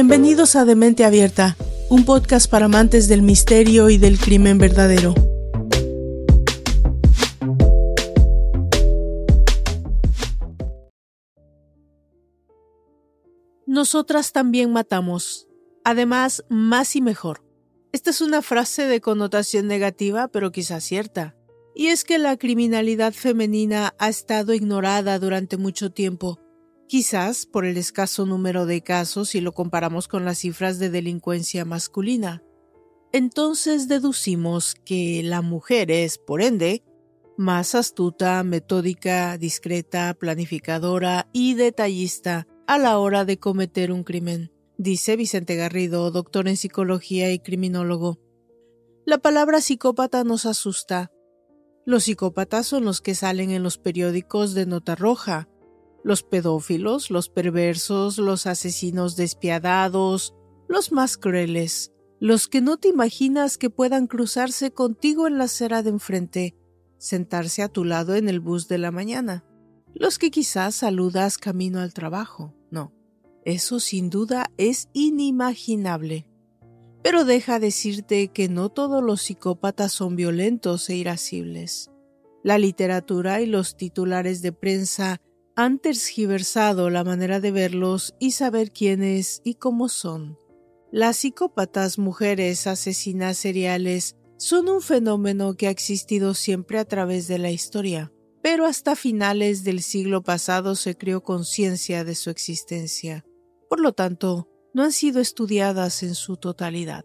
Bienvenidos a Demente Abierta, un podcast para amantes del misterio y del crimen verdadero. Nosotras también matamos. Además, más y mejor. Esta es una frase de connotación negativa, pero quizás cierta. Y es que la criminalidad femenina ha estado ignorada durante mucho tiempo quizás por el escaso número de casos si lo comparamos con las cifras de delincuencia masculina. Entonces deducimos que la mujer es, por ende, más astuta, metódica, discreta, planificadora y detallista a la hora de cometer un crimen, dice Vicente Garrido, doctor en psicología y criminólogo. La palabra psicópata nos asusta. Los psicópatas son los que salen en los periódicos de nota roja, los pedófilos, los perversos, los asesinos despiadados, los más crueles, los que no te imaginas que puedan cruzarse contigo en la acera de enfrente, sentarse a tu lado en el bus de la mañana, los que quizás saludas camino al trabajo. No, eso sin duda es inimaginable. Pero deja decirte que no todos los psicópatas son violentos e irascibles. La literatura y los titulares de prensa han tergiversado la manera de verlos y saber quiénes y cómo son. Las psicópatas mujeres asesinas seriales son un fenómeno que ha existido siempre a través de la historia, pero hasta finales del siglo pasado se creó conciencia de su existencia. Por lo tanto, no han sido estudiadas en su totalidad.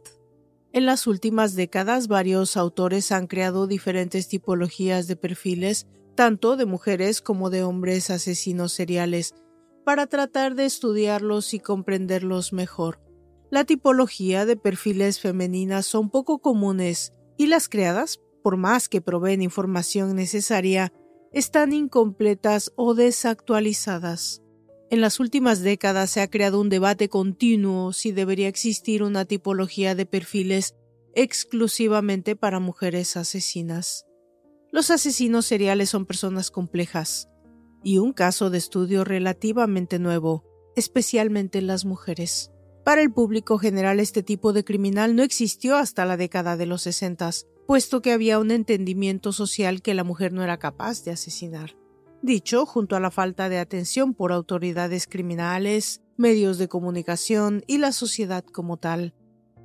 En las últimas décadas varios autores han creado diferentes tipologías de perfiles tanto de mujeres como de hombres asesinos seriales, para tratar de estudiarlos y comprenderlos mejor. La tipología de perfiles femeninas son poco comunes y las creadas, por más que proveen información necesaria, están incompletas o desactualizadas. En las últimas décadas se ha creado un debate continuo si debería existir una tipología de perfiles exclusivamente para mujeres asesinas. Los asesinos seriales son personas complejas y un caso de estudio relativamente nuevo, especialmente en las mujeres. Para el público general este tipo de criminal no existió hasta la década de los sesentas, puesto que había un entendimiento social que la mujer no era capaz de asesinar. Dicho junto a la falta de atención por autoridades criminales, medios de comunicación y la sociedad como tal,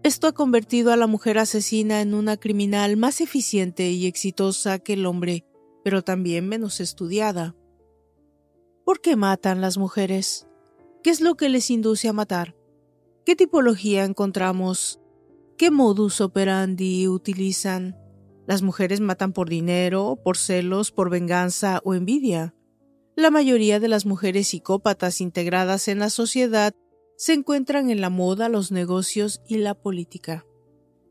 esto ha convertido a la mujer asesina en una criminal más eficiente y exitosa que el hombre, pero también menos estudiada. ¿Por qué matan las mujeres? ¿Qué es lo que les induce a matar? ¿Qué tipología encontramos? ¿Qué modus operandi utilizan? ¿Las mujeres matan por dinero, por celos, por venganza o envidia? La mayoría de las mujeres psicópatas integradas en la sociedad se encuentran en la moda, los negocios y la política.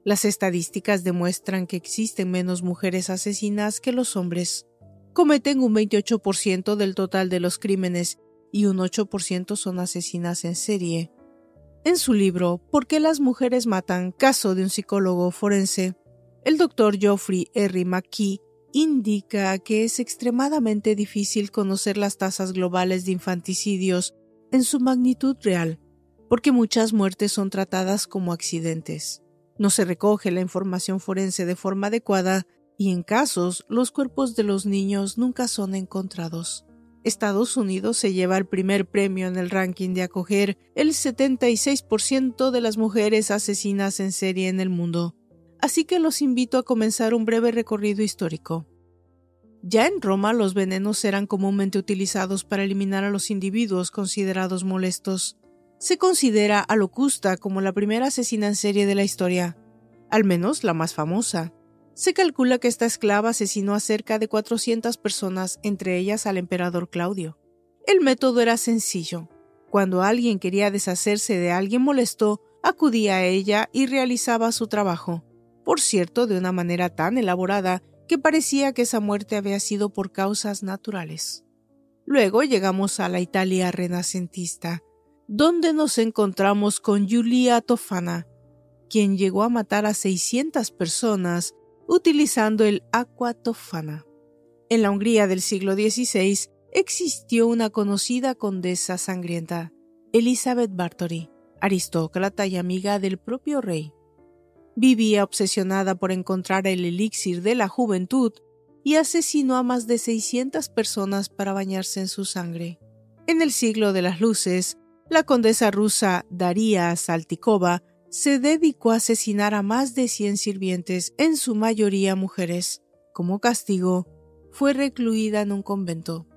Las estadísticas demuestran que existen menos mujeres asesinas que los hombres. Cometen un 28% del total de los crímenes y un 8% son asesinas en serie. En su libro ¿Por qué las mujeres matan? caso de un psicólogo forense, el doctor Geoffrey R. McKee indica que es extremadamente difícil conocer las tasas globales de infanticidios en su magnitud real porque muchas muertes son tratadas como accidentes. No se recoge la información forense de forma adecuada y en casos los cuerpos de los niños nunca son encontrados. Estados Unidos se lleva el primer premio en el ranking de acoger el 76% de las mujeres asesinas en serie en el mundo. Así que los invito a comenzar un breve recorrido histórico. Ya en Roma los venenos eran comúnmente utilizados para eliminar a los individuos considerados molestos. Se considera a Locusta como la primera asesina en serie de la historia, al menos la más famosa. Se calcula que esta esclava asesinó a cerca de 400 personas, entre ellas al emperador Claudio. El método era sencillo. Cuando alguien quería deshacerse de alguien molesto, acudía a ella y realizaba su trabajo. Por cierto, de una manera tan elaborada que parecía que esa muerte había sido por causas naturales. Luego llegamos a la Italia renacentista, donde nos encontramos con Julia Tofana, quien llegó a matar a 600 personas utilizando el aqua tofana. En la Hungría del siglo XVI existió una conocida condesa sangrienta, Elizabeth Bartory, aristócrata y amiga del propio rey. Vivía obsesionada por encontrar el elixir de la juventud y asesinó a más de 600 personas para bañarse en su sangre. En el siglo de las luces, la condesa rusa Daria Saltikova se dedicó a asesinar a más de 100 sirvientes, en su mayoría mujeres. Como castigo, fue recluida en un convento.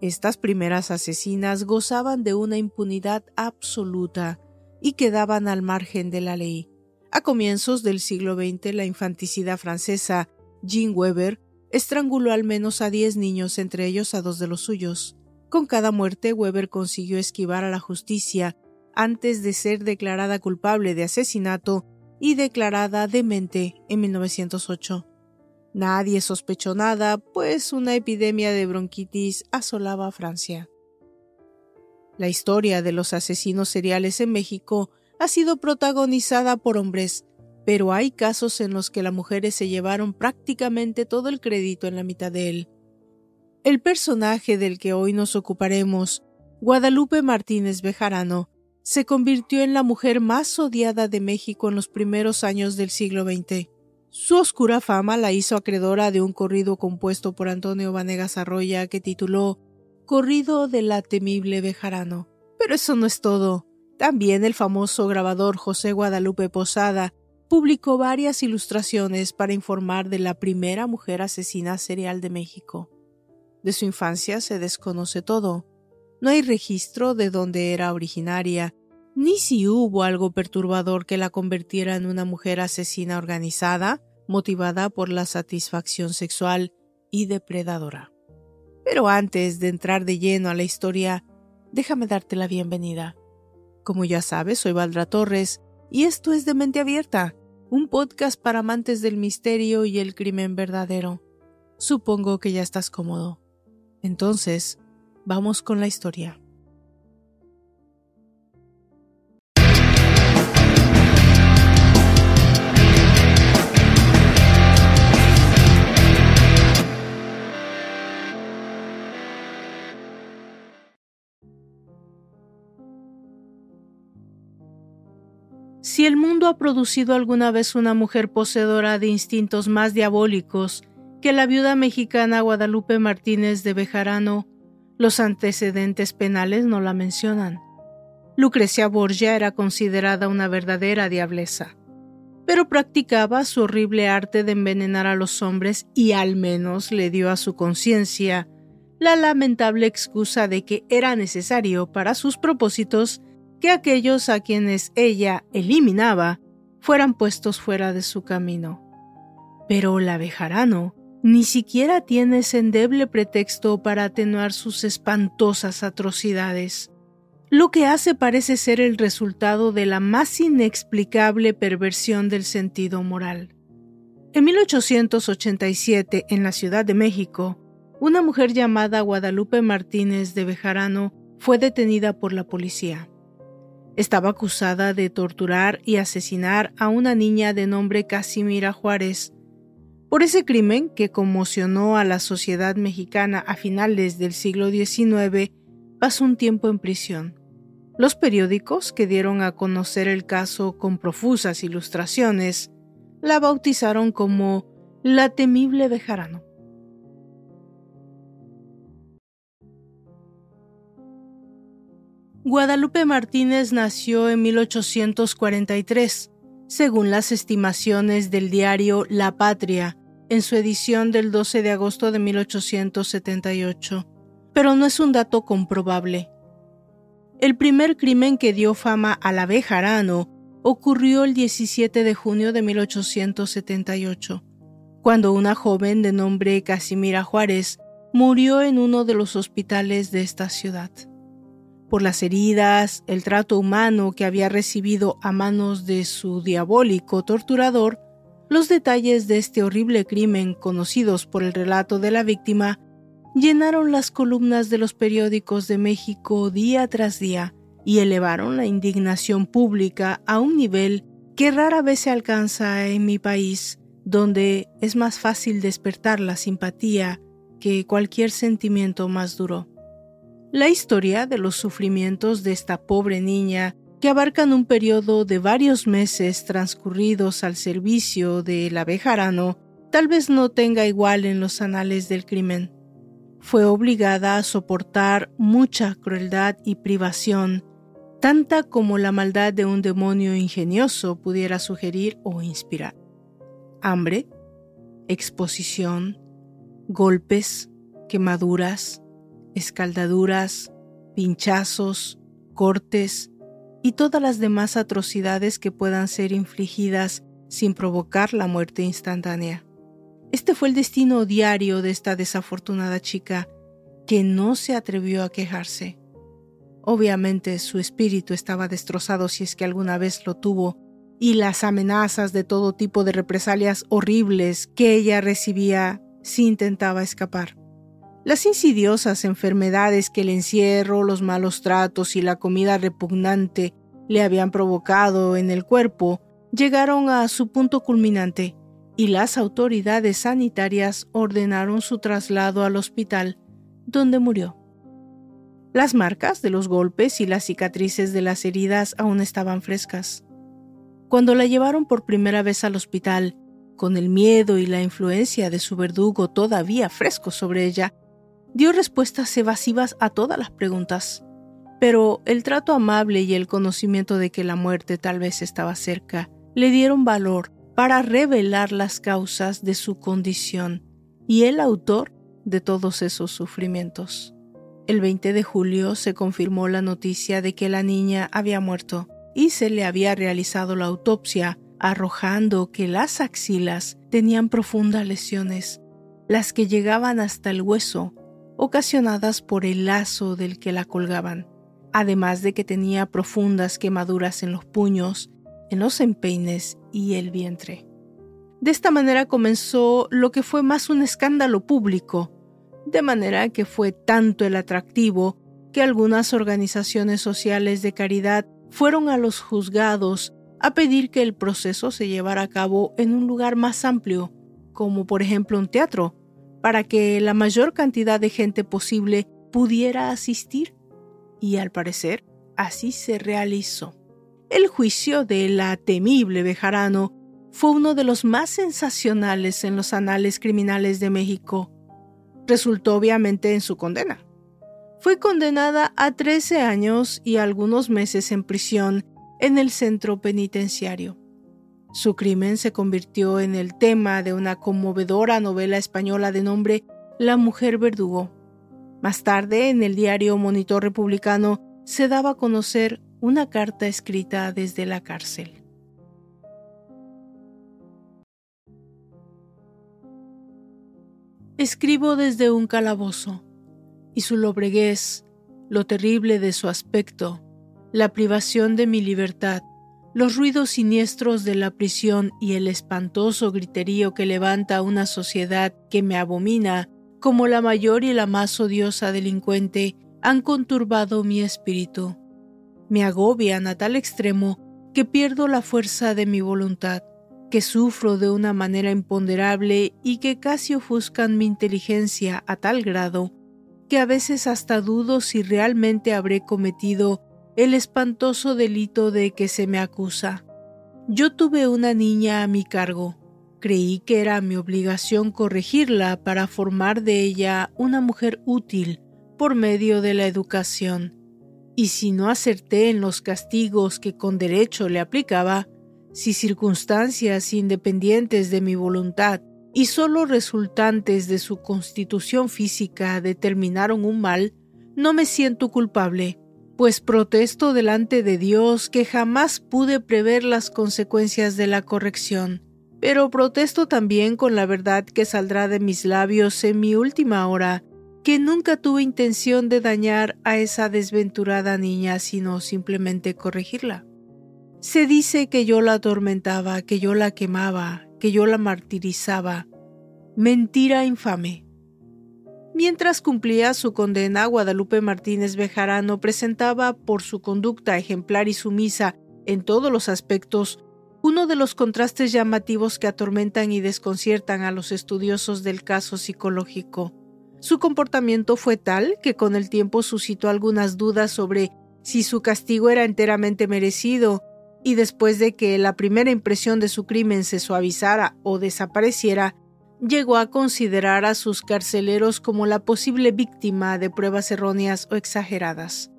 Estas primeras asesinas gozaban de una impunidad absoluta y quedaban al margen de la ley. A comienzos del siglo XX, la infanticida francesa Jean Weber estranguló al menos a 10 niños, entre ellos a dos de los suyos. Con cada muerte, Weber consiguió esquivar a la justicia antes de ser declarada culpable de asesinato y declarada demente en 1908. Nadie sospechó nada, pues una epidemia de bronquitis asolaba a Francia. La historia de los asesinos seriales en México ha sido protagonizada por hombres, pero hay casos en los que las mujeres se llevaron prácticamente todo el crédito en la mitad de él. El personaje del que hoy nos ocuparemos, Guadalupe Martínez Bejarano, se convirtió en la mujer más odiada de México en los primeros años del siglo XX. Su oscura fama la hizo acreedora de un corrido compuesto por Antonio Vanegas Arroya que tituló Corrido de la temible Bejarano. Pero eso no es todo. También el famoso grabador José Guadalupe Posada publicó varias ilustraciones para informar de la primera mujer asesina serial de México. De su infancia se desconoce todo. No hay registro de dónde era originaria, ni si hubo algo perturbador que la convirtiera en una mujer asesina organizada, motivada por la satisfacción sexual y depredadora. Pero antes de entrar de lleno a la historia, déjame darte la bienvenida. Como ya sabes, soy Valdra Torres y esto es de Mente Abierta, un podcast para amantes del misterio y el crimen verdadero. Supongo que ya estás cómodo. Entonces, vamos con la historia. Si el mundo ha producido alguna vez una mujer poseedora de instintos más diabólicos que la viuda mexicana Guadalupe Martínez de Bejarano, los antecedentes penales no la mencionan. Lucrecia Borgia era considerada una verdadera diableza, pero practicaba su horrible arte de envenenar a los hombres y al menos le dio a su conciencia la lamentable excusa de que era necesario para sus propósitos que aquellos a quienes ella eliminaba fueran puestos fuera de su camino. Pero la Bejarano ni siquiera tiene ese endeble pretexto para atenuar sus espantosas atrocidades. Lo que hace parece ser el resultado de la más inexplicable perversión del sentido moral. En 1887, en la Ciudad de México, una mujer llamada Guadalupe Martínez de Bejarano fue detenida por la policía. Estaba acusada de torturar y asesinar a una niña de nombre Casimira Juárez. Por ese crimen, que conmocionó a la sociedad mexicana a finales del siglo XIX, pasó un tiempo en prisión. Los periódicos, que dieron a conocer el caso con profusas ilustraciones, la bautizaron como la temible Bejarano. Guadalupe Martínez nació en 1843, según las estimaciones del diario La Patria, en su edición del 12 de agosto de 1878, pero no es un dato comprobable. El primer crimen que dio fama a la Bejarano ocurrió el 17 de junio de 1878, cuando una joven de nombre Casimira Juárez murió en uno de los hospitales de esta ciudad por las heridas, el trato humano que había recibido a manos de su diabólico torturador, los detalles de este horrible crimen, conocidos por el relato de la víctima, llenaron las columnas de los periódicos de México día tras día y elevaron la indignación pública a un nivel que rara vez se alcanza en mi país, donde es más fácil despertar la simpatía que cualquier sentimiento más duro. La historia de los sufrimientos de esta pobre niña que abarcan un periodo de varios meses transcurridos al servicio de la Bejarano, tal vez no tenga igual en los anales del crimen. Fue obligada a soportar mucha crueldad y privación, tanta como la maldad de un demonio ingenioso pudiera sugerir o inspirar. Hambre, exposición, golpes, quemaduras, escaldaduras, pinchazos, cortes y todas las demás atrocidades que puedan ser infligidas sin provocar la muerte instantánea. Este fue el destino diario de esta desafortunada chica, que no se atrevió a quejarse. Obviamente su espíritu estaba destrozado si es que alguna vez lo tuvo, y las amenazas de todo tipo de represalias horribles que ella recibía si intentaba escapar. Las insidiosas enfermedades que el encierro, los malos tratos y la comida repugnante le habían provocado en el cuerpo llegaron a su punto culminante y las autoridades sanitarias ordenaron su traslado al hospital, donde murió. Las marcas de los golpes y las cicatrices de las heridas aún estaban frescas. Cuando la llevaron por primera vez al hospital, con el miedo y la influencia de su verdugo todavía fresco sobre ella, dio respuestas evasivas a todas las preguntas. Pero el trato amable y el conocimiento de que la muerte tal vez estaba cerca le dieron valor para revelar las causas de su condición y el autor de todos esos sufrimientos. El 20 de julio se confirmó la noticia de que la niña había muerto y se le había realizado la autopsia, arrojando que las axilas tenían profundas lesiones, las que llegaban hasta el hueso, ocasionadas por el lazo del que la colgaban, además de que tenía profundas quemaduras en los puños en los empeines y el vientre. De esta manera comenzó lo que fue más un escándalo público, de manera que fue tanto el atractivo que algunas organizaciones sociales de caridad fueron a los juzgados a pedir que el proceso se llevara a cabo en un lugar más amplio, como por ejemplo un teatro, para que la mayor cantidad de gente posible pudiera asistir. Y al parecer, así se realizó. El juicio de la temible Bejarano fue uno de los más sensacionales en los anales criminales de México. Resultó obviamente en su condena. Fue condenada a 13 años y algunos meses en prisión en el centro penitenciario. Su crimen se convirtió en el tema de una conmovedora novela española de nombre La mujer verdugo. Más tarde, en el diario Monitor Republicano, se daba a conocer una carta escrita desde la cárcel. Escribo desde un calabozo, y su lobreguez, lo terrible de su aspecto, la privación de mi libertad, los ruidos siniestros de la prisión y el espantoso griterío que levanta una sociedad que me abomina como la mayor y la más odiosa delincuente han conturbado mi espíritu. Me agobian a tal extremo que pierdo la fuerza de mi voluntad, que sufro de una manera imponderable y que casi ofuscan mi inteligencia a tal grado que a veces hasta dudo si realmente habré cometido el espantoso delito de que se me acusa. Yo tuve una niña a mi cargo. Creí que era mi obligación corregirla para formar de ella una mujer útil por medio de la educación y si no acerté en los castigos que con derecho le aplicaba, si circunstancias independientes de mi voluntad y solo resultantes de su constitución física determinaron un mal, no me siento culpable, pues protesto delante de Dios que jamás pude prever las consecuencias de la corrección, pero protesto también con la verdad que saldrá de mis labios en mi última hora que nunca tuve intención de dañar a esa desventurada niña, sino simplemente corregirla. Se dice que yo la atormentaba, que yo la quemaba, que yo la martirizaba. Mentira infame. Mientras cumplía su condena, Guadalupe Martínez Bejarano presentaba, por su conducta ejemplar y sumisa en todos los aspectos, uno de los contrastes llamativos que atormentan y desconciertan a los estudiosos del caso psicológico. Su comportamiento fue tal que con el tiempo suscitó algunas dudas sobre si su castigo era enteramente merecido, y después de que la primera impresión de su crimen se suavizara o desapareciera, llegó a considerar a sus carceleros como la posible víctima de pruebas erróneas o exageradas.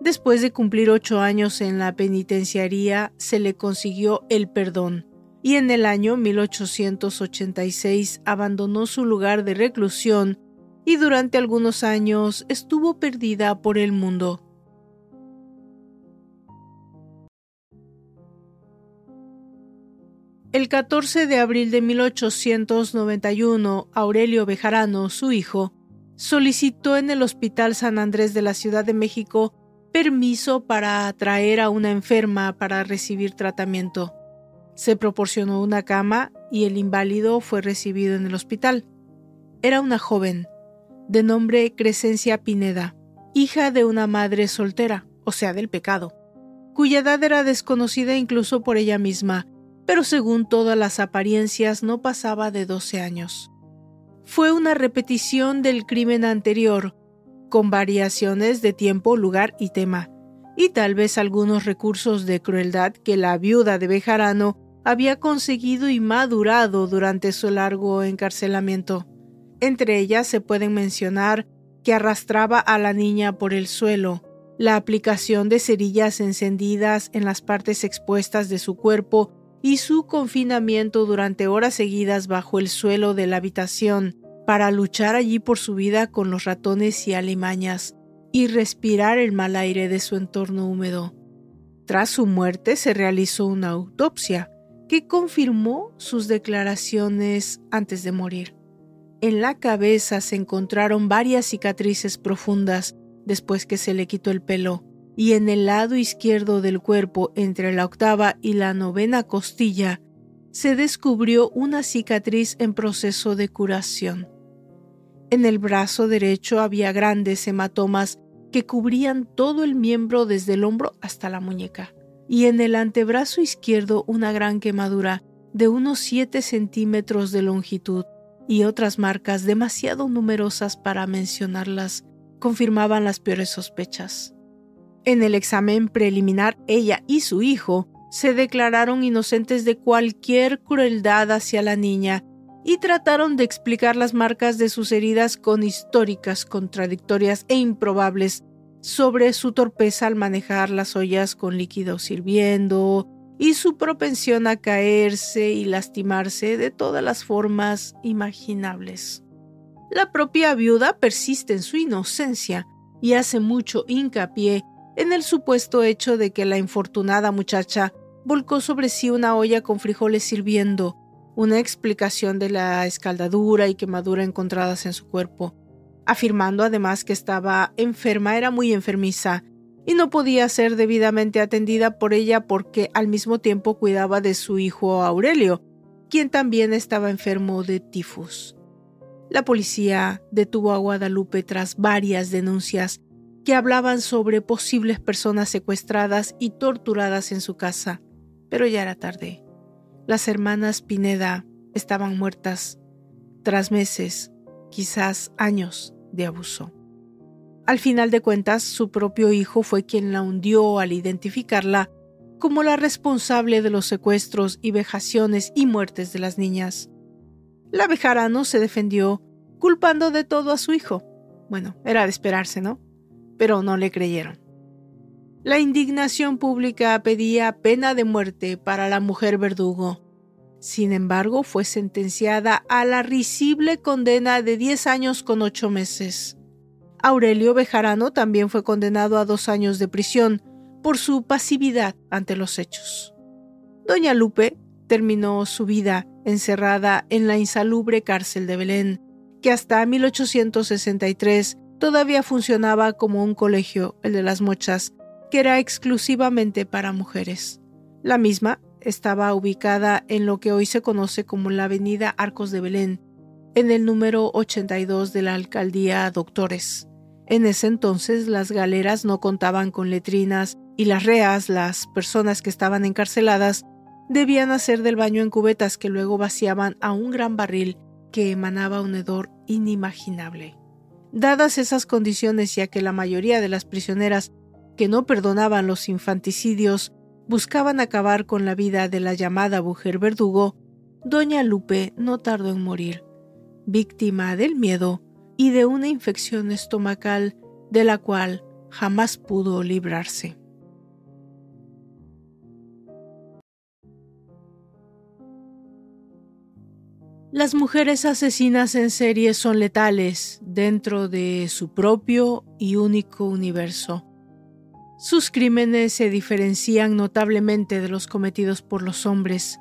Después de cumplir ocho años en la penitenciaría, se le consiguió el perdón, y en el año 1886 abandonó su lugar de reclusión y durante algunos años estuvo perdida por el mundo. El 14 de abril de 1891, Aurelio Bejarano, su hijo, solicitó en el Hospital San Andrés de la Ciudad de México permiso para traer a una enferma para recibir tratamiento. Se proporcionó una cama y el inválido fue recibido en el hospital. Era una joven, de nombre Crescencia Pineda, hija de una madre soltera, o sea, del pecado, cuya edad era desconocida incluso por ella misma, pero según todas las apariencias no pasaba de 12 años. Fue una repetición del crimen anterior, con variaciones de tiempo, lugar y tema, y tal vez algunos recursos de crueldad que la viuda de Bejarano había conseguido y madurado durante su largo encarcelamiento. Entre ellas se pueden mencionar que arrastraba a la niña por el suelo, la aplicación de cerillas encendidas en las partes expuestas de su cuerpo y su confinamiento durante horas seguidas bajo el suelo de la habitación para luchar allí por su vida con los ratones y alimañas y respirar el mal aire de su entorno húmedo. Tras su muerte se realizó una autopsia que confirmó sus declaraciones antes de morir. En la cabeza se encontraron varias cicatrices profundas después que se le quitó el pelo y en el lado izquierdo del cuerpo, entre la octava y la novena costilla, se descubrió una cicatriz en proceso de curación. En el brazo derecho había grandes hematomas que cubrían todo el miembro desde el hombro hasta la muñeca, y en el antebrazo izquierdo una gran quemadura de unos 7 centímetros de longitud y otras marcas demasiado numerosas para mencionarlas confirmaban las peores sospechas. En el examen preliminar, ella y su hijo se declararon inocentes de cualquier crueldad hacia la niña y trataron de explicar las marcas de sus heridas con históricas contradictorias e improbables sobre su torpeza al manejar las ollas con líquido sirviendo y su propensión a caerse y lastimarse de todas las formas imaginables. La propia viuda persiste en su inocencia y hace mucho hincapié en el supuesto hecho de que la infortunada muchacha volcó sobre sí una olla con frijoles sirviendo, una explicación de la escaldadura y quemadura encontradas en su cuerpo, afirmando además que estaba enferma, era muy enfermiza, y no podía ser debidamente atendida por ella porque al mismo tiempo cuidaba de su hijo Aurelio, quien también estaba enfermo de tifus. La policía detuvo a Guadalupe tras varias denuncias que hablaban sobre posibles personas secuestradas y torturadas en su casa, pero ya era tarde. Las hermanas Pineda estaban muertas tras meses, quizás años de abuso. Al final de cuentas, su propio hijo fue quien la hundió al identificarla como la responsable de los secuestros y vejaciones y muertes de las niñas. La Bejarano se defendió culpando de todo a su hijo. Bueno, era de esperarse, ¿no? Pero no le creyeron. La indignación pública pedía pena de muerte para la mujer verdugo. Sin embargo, fue sentenciada a la risible condena de 10 años con 8 meses. Aurelio Bejarano también fue condenado a dos años de prisión por su pasividad ante los hechos. Doña Lupe terminó su vida encerrada en la insalubre cárcel de Belén, que hasta 1863 todavía funcionaba como un colegio, el de las mochas, que era exclusivamente para mujeres. La misma estaba ubicada en lo que hoy se conoce como la Avenida Arcos de Belén, en el número 82 de la alcaldía Doctores. En ese entonces las galeras no contaban con letrinas y las reas, las personas que estaban encarceladas, debían hacer del baño en cubetas que luego vaciaban a un gran barril que emanaba un hedor inimaginable. Dadas esas condiciones, ya que la mayoría de las prisioneras que no perdonaban los infanticidios, buscaban acabar con la vida de la llamada mujer verdugo, doña Lupe no tardó en morir, víctima del miedo y de una infección estomacal de la cual jamás pudo librarse. Las mujeres asesinas en serie son letales dentro de su propio y único universo. Sus crímenes se diferencian notablemente de los cometidos por los hombres,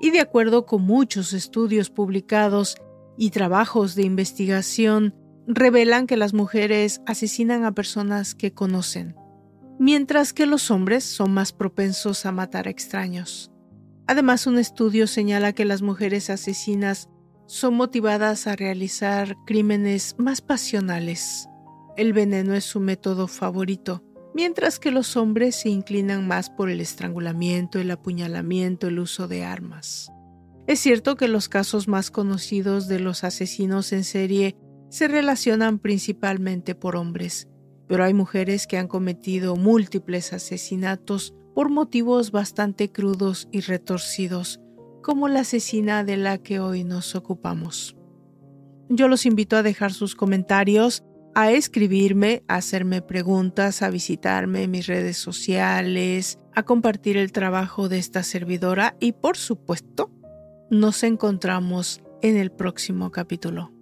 y de acuerdo con muchos estudios publicados y trabajos de investigación, revelan que las mujeres asesinan a personas que conocen, mientras que los hombres son más propensos a matar a extraños. Además, un estudio señala que las mujeres asesinas son motivadas a realizar crímenes más pasionales. El veneno es su método favorito, mientras que los hombres se inclinan más por el estrangulamiento, el apuñalamiento, el uso de armas. Es cierto que los casos más conocidos de los asesinos en serie se relacionan principalmente por hombres, pero hay mujeres que han cometido múltiples asesinatos por motivos bastante crudos y retorcidos, como la asesina de la que hoy nos ocupamos. Yo los invito a dejar sus comentarios, a escribirme, a hacerme preguntas, a visitarme en mis redes sociales, a compartir el trabajo de esta servidora y por supuesto, nos encontramos en el próximo capítulo.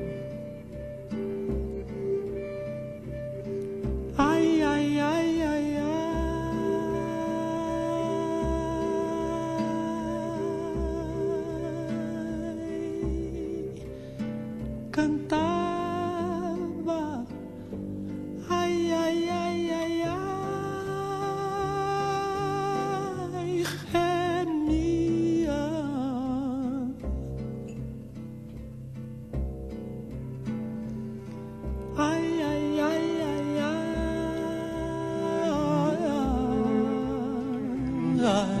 I